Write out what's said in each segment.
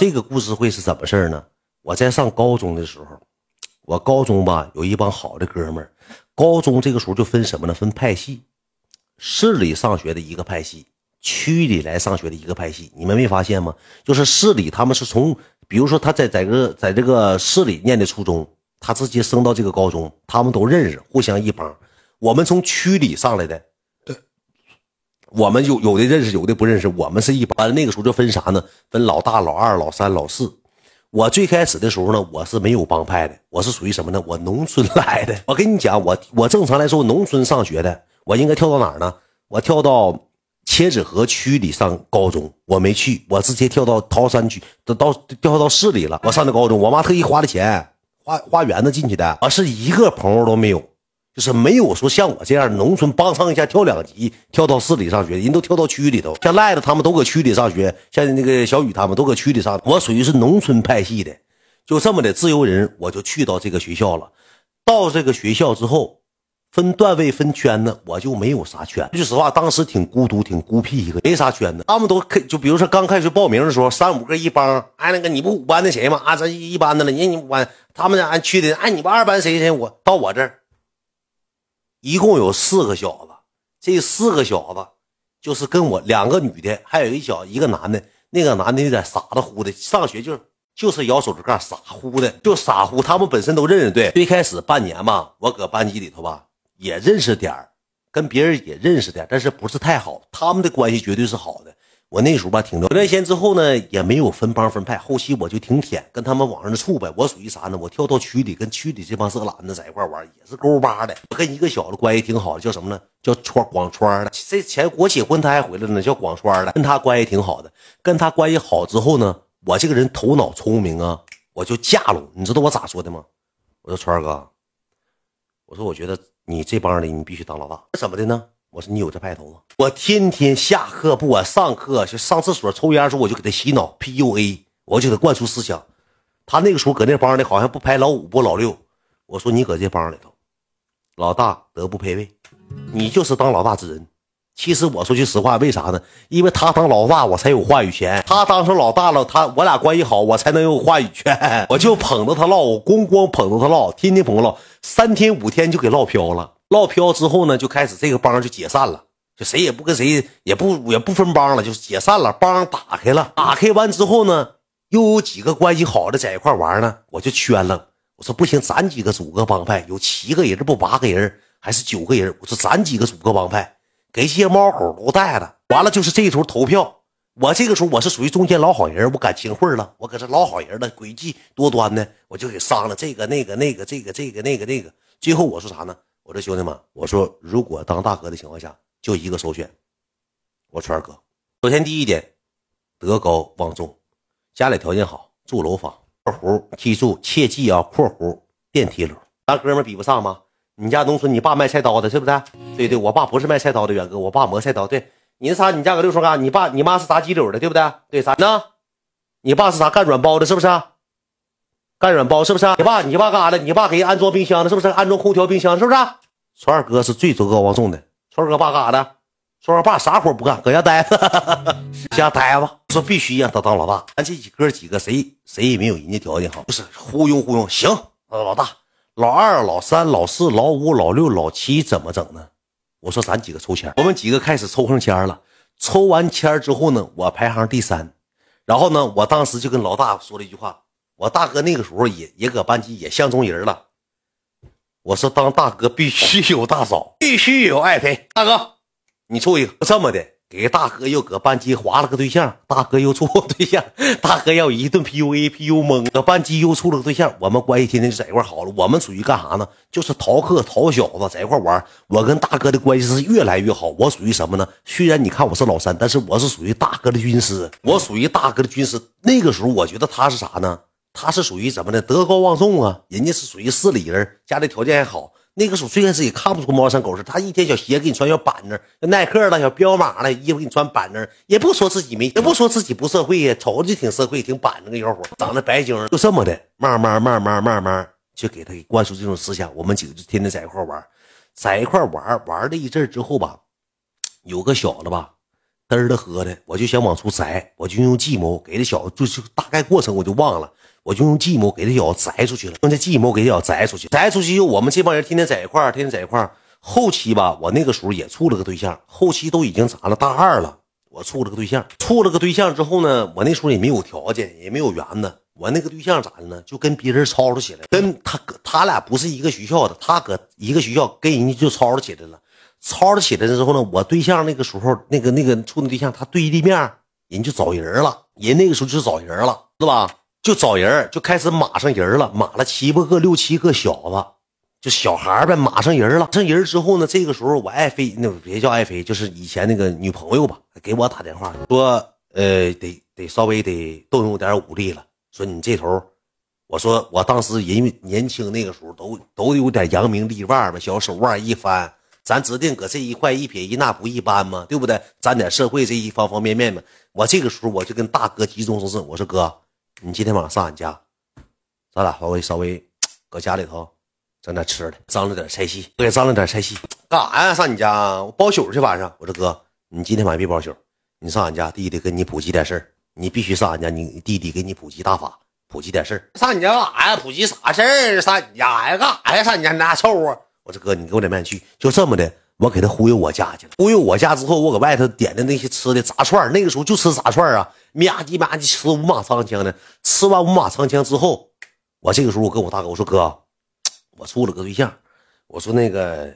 这个故事会是怎么事呢？我在上高中的时候，我高中吧有一帮好的哥们儿。高中这个时候就分什么呢？分派系，市里上学的一个派系，区里来上学的一个派系。你们没发现吗？就是市里他们是从，比如说他在在个在这个市里念的初中，他直接升到这个高中，他们都认识，互相一帮。我们从区里上来的，我们有有的认识，有的不认识。我们是一般，那个时候就分啥呢？分老大、老二、老三、老四。我最开始的时候呢，我是没有帮派的，我是属于什么呢？我农村来的。我跟你讲，我我正常来说，农村上学的，我应该跳到哪儿呢？我跳到切子河区里上高中，我没去，我直接跳到桃山区，都到调到市里了。我上的高中，我妈特意花的钱，花花园子进去的，我是一个朋友都没有。就是没有说像我这样农村帮上一下跳两级跳到市里上学，人都跳到区里头。像赖子他们都搁区里上学，像那个小雨他们都搁区里上。我属于是农村派系的，就这么的自由人，我就去到这个学校了。到这个学校之后，分段位分圈子，我就没有啥圈。说实话，当时挺孤独、挺孤僻一个，没啥圈子。他们都开，就比如说刚开始报名的时候，三五个一帮。哎，那个你不五班的谁吗？啊，咱一班的了。你你五班，他们俺区的，哎，你不二班谁谁？我到我这儿。一共有四个小子，这四个小子就是跟我两个女的，还有一小一个男的。那个男的有点傻的乎的，上学就就是摇手指盖，傻乎的，就傻乎。他们本身都认识，对。最开始半年嘛，我搁班级里头吧也认识点跟别人也认识点但是不是太好。他们的关系绝对是好的。我那时候吧，挺多。回来先之后呢，也没有分帮分派。后期我就挺舔，跟他们往上处呗。我属于啥呢？我跳到区里，跟区里这帮色懒子在一块玩，也是勾巴的。我跟一个小子关系挺好的，叫什么呢？叫川广川的。这前我结婚他还回来了呢，叫广川的。跟他关系挺好的。跟他关系好之后呢，我这个人头脑聪明啊，我就架拢。你知道我咋说的吗？我说川哥，我说我觉得你这帮的你必须当老大。怎么的呢？我说你有这派头吗？我天天下课不管上课就上厕所抽烟的时候，我就给他洗脑 PUA，我就给他灌输思想。他那个时候搁那帮里好像不排老五不老六。我说你搁这帮里头，老大德不配位，你就是当老大之人。其实我说句实话，为啥呢？因为他当老大，我才有话语权。他当上老大了，他我俩关系好，我才能有话语权。我就捧着他唠，我咣咣捧着他唠，天天捧着唠，三天五天就给唠飘了。唠飘之后呢，就开始这个帮就解散了，就谁也不跟谁，也不也不分帮了，就是解散了，帮打开了。打开完之后呢，又有几个关系好的在一块玩呢，我就圈了。我说不行，咱几个组个帮派，有七个人不八个人还是九个人？我说咱几个组个帮派，给这些猫狗都带了。完了就是这时候投票，我这个时候我是属于中间老好人，我敢清会了，我搁这老好人了，诡计多端的，我就给商了这个那个那个这个这个那个那个。最后我说啥呢？我说兄弟们，我说如果当大哥的情况下，就一个首选，我川哥。首先第一点，德高望重，家里条件好，住楼房。括弧记住，切记啊！括弧电梯楼，咱哥们比不上吗？你家农村，你爸卖菜刀的，是不是？对对，我爸不是卖菜刀的，远哥，我爸磨菜刀。对，你那啥？你家搁六村干？你爸你妈是炸鸡柳的，对不对？对，啥呢？你爸是啥干软包的，是不是？干软包是不是？你爸，你爸干啥的？你爸给人安装冰箱的，是不是？安装空调、冰箱，是不是？川二哥是最德高望重的。川二哥爸干啥的？川二爸啥活不干，搁家待着，家待着。说必须让他当老大。咱这几哥几个谁谁也没有人家条件好，不是忽悠忽悠。行，老大、老二、老三、老四、老五、老六、老七怎么整呢？我说咱几个抽签，我们几个开始抽上签了。抽完签之后呢，我排行第三。然后呢，我当时就跟老大说了一句话。我大哥那个时候也也搁班级也相中人了。我说当大哥必须有大嫂，必须有爱妃。大哥，你处一个这么的，给大哥又搁班级划了个对象。大哥又处对象，大哥要一顿 PUA PU 懵。搁班级又处了个对象，我们关系天天就在一块好了。我们属于干啥呢？就是逃课逃小子在一块玩。我跟大哥的关系是越来越好。我属于什么呢？虽然你看我是老三，但是我是属于大哥的军师。我属于大哥的军师。那个时候我觉得他是啥呢？他是属于怎么的？德高望重啊！人家是属于市里人，家里条件还好。那个时候最开始也看不出猫山狗似他一天小鞋给你穿小板正，耐克的小彪马的衣服给你穿板正，也不说自己没，也不说自己不社会呀，瞅着就挺社会，挺板正个小伙，长得白净，就这么的，慢慢慢慢慢慢就给他给灌输这种思想。我们几个就天天在一块玩，在一块玩玩了一阵之后吧，有个小子吧，嘚儿的喝的，我就想往出摘，我就用计谋给这小子，就是大概过程我就忘了，我就用计谋给这小子摘出去了，用这计谋给这小子摘出去，摘出去我们这帮人天天在一块儿，天天在一块儿。后期吧，我那个时候也处了个对象，后期都已经咋了？大二了，我处了个对象，处了个对象之后呢，我那时候也没有条件，也没有缘子。我那个对象咋的呢？就跟别人吵吵起来，跟他他俩不是一个学校的，他搁一个学校跟人家就吵吵起来了。吵吵起来之后呢，我对象那个时候那个那个处的对象，他对立面人就找人了，人那个时候就找人了，是吧？就找人，就开始码上人了，码了七八个、六七个小子，就小孩呗，码上人了。上人之后呢，这个时候我爱妃，那别叫爱妃，就是以前那个女朋友吧，给我打电话说，呃，得得稍微得动用点武力了。说你这头，我说我当时人年轻那个时候都都有点扬名立万嘛，小手腕一翻，咱指定搁这一块一撇一捺不一般嘛，对不对？沾点社会这一方方面面嘛。我这个时候我就跟大哥急中生智，我说哥，你今天晚上上俺家，咱俩稍微稍 微搁家里头 整点吃的，张罗点菜系，对，张罗点菜系，干啥呀？上你家我包宿去晚上。我说哥，你今天晚上别包宿，你上俺家，弟弟跟你普及点事儿。你必须上俺家，你弟弟给你普及大法，普及点事儿。上你家干啥呀？普及啥事儿？上你家呀？干啥呀？上你家那臭啊！我说哥，你给我点面去。就这么的，我给他忽悠我家去了。忽悠我家之后，我搁外头点的那些吃的炸串那个时候就吃炸串啊，吧唧吧唧吃五马长枪的。吃完五马长枪之后，我这个时候我跟我大哥我说哥，我处了个对象，我说那个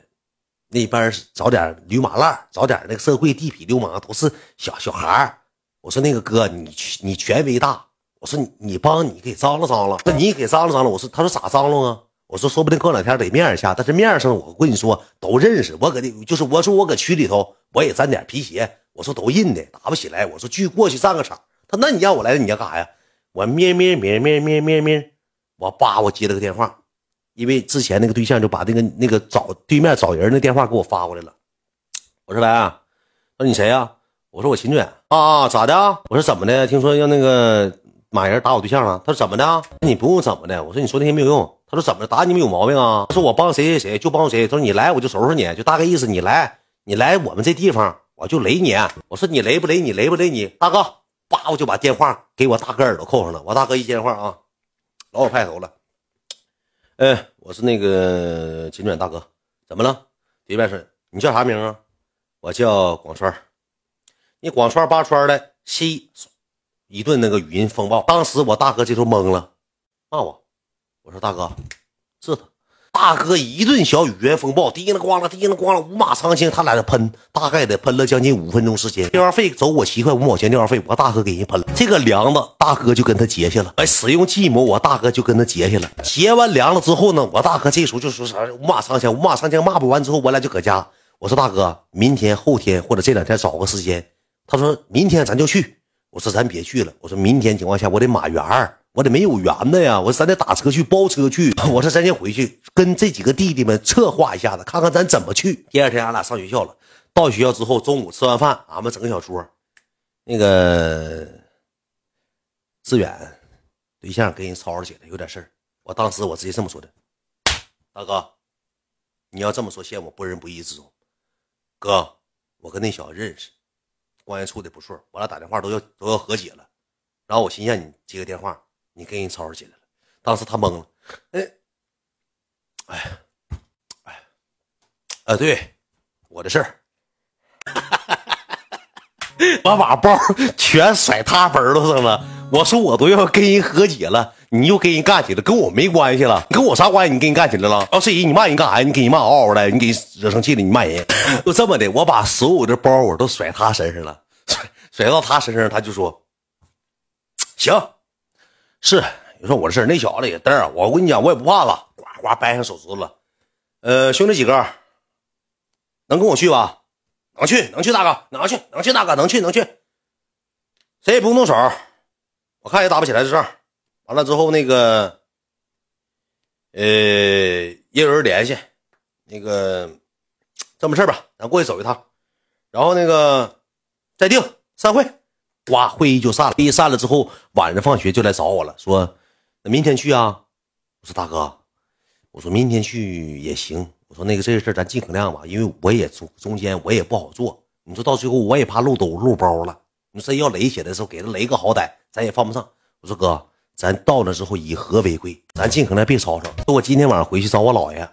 那边找点驴马烂，找点那个社会地痞流氓，都是小小孩。我说那个哥，你你权威大，我说你帮你给张罗张罗，那你给张罗张罗。我说他说咋张罗啊？我说说不定过两天得面一下，但是面上我跟你说都认识，我搁那就是我说我搁区里头我也沾点皮鞋，我说都认的，打不起来。我说去过去上个场。他那你让我来，你要干啥呀？我咩咩咩咩咩咩咩，我叭我接了个电话，因为之前那个对象就把那个那个找对面找人的电话给我发过来了。我说来啊，说你谁呀？我说我秦卷啊啊，咋的？我说怎么的？听说要那个马人打我对象了。他说怎么的？你不用怎么的。我说你说那些没有用。他说怎么的？打你们有毛病啊？他说我帮谁谁谁就帮谁。他说你来我就收拾你，就大概意思。你来你来我们这地方我就雷你。我说你雷不雷你？雷不雷你？大哥，叭我就把电话给我大哥耳朵扣上了。我大哥一接电话啊，老有派头了。哎，我是那个秦卷大哥，怎么了？对面是，你叫啥名啊？我叫广川。你广川八川的西一顿那个语音风暴，当时我大哥这头懵了，骂我，我说大哥，是他，大哥一顿小语言风暴，滴了咣啷，滴了咣啷，五马长枪，他俩在喷，大概得喷了将近五分钟时间，电话费走我七块五毛钱电话费，我大哥给人喷了，这个梁子大哥就跟他结下了，哎，使用计谋，我大哥就跟他结下了，结完梁了之后呢，我大哥这时候就说啥五马长枪，五马长枪骂不完之后，我俩就搁家，我说大哥，明天后天或者这两天找个时间。他说明天咱就去，我说咱别去了。我说明天情况下我得马原我得没有缘的呀。我说咱得打车去包车去。我说咱先回去跟这几个弟弟们策划一下子，看看咱怎么去。第二天俺俩上学校了，到学校之后中午吃完饭，俺们整个小桌，那个志远对象跟人吵吵起来，有点事儿。我当时我直接这么说的，大哥，你要这么说陷我不仁不义之中。哥，我跟那小子认识。关系处的不错，我俩打电话都要都要和解了，然后我寻思你接个电话，你跟人吵吵起来了，当时他懵了，哎，哎，哎，啊，对，我的事儿，我把包全甩他耳朵上了，我说我都要跟人和解了，你又跟人干起来，跟我没关系了，跟我啥关系？你跟人干起来了？要是人，你骂人干啥呀？你给人骂嗷嗷的，你给人惹生气了，你骂人，就这么的，我把所有的包我都甩他身上了。甩甩到他身上，他就说：“行，是你说我的事那小子也嘚儿，我跟你讲，我也不怕了。呱呱掰上手指头了。呃，兄弟几个能跟我去吧？能去，能去，大哥，能去，能去，大哥，能去，能去。谁也不用动手，我看也打不起来这仗。完了之后，那个，呃，也有人联系，那个这么事吧，咱过去走一趟，然后那个再定。”散会，哇，会议就散了。会议散了之后，晚上放学就来找我了，说：“那明天去啊？”我说：“大哥，我说明天去也行。我说那个这个事咱尽可量吧，因为我也中中间我也不好做，你说到最后我也怕漏兜漏包了。你说真要雷起来的时候，给他雷个好歹，咱也犯不上。我说哥，咱到那之后以和为贵，咱尽可能别吵吵。说我今天晚上回去找我姥爷，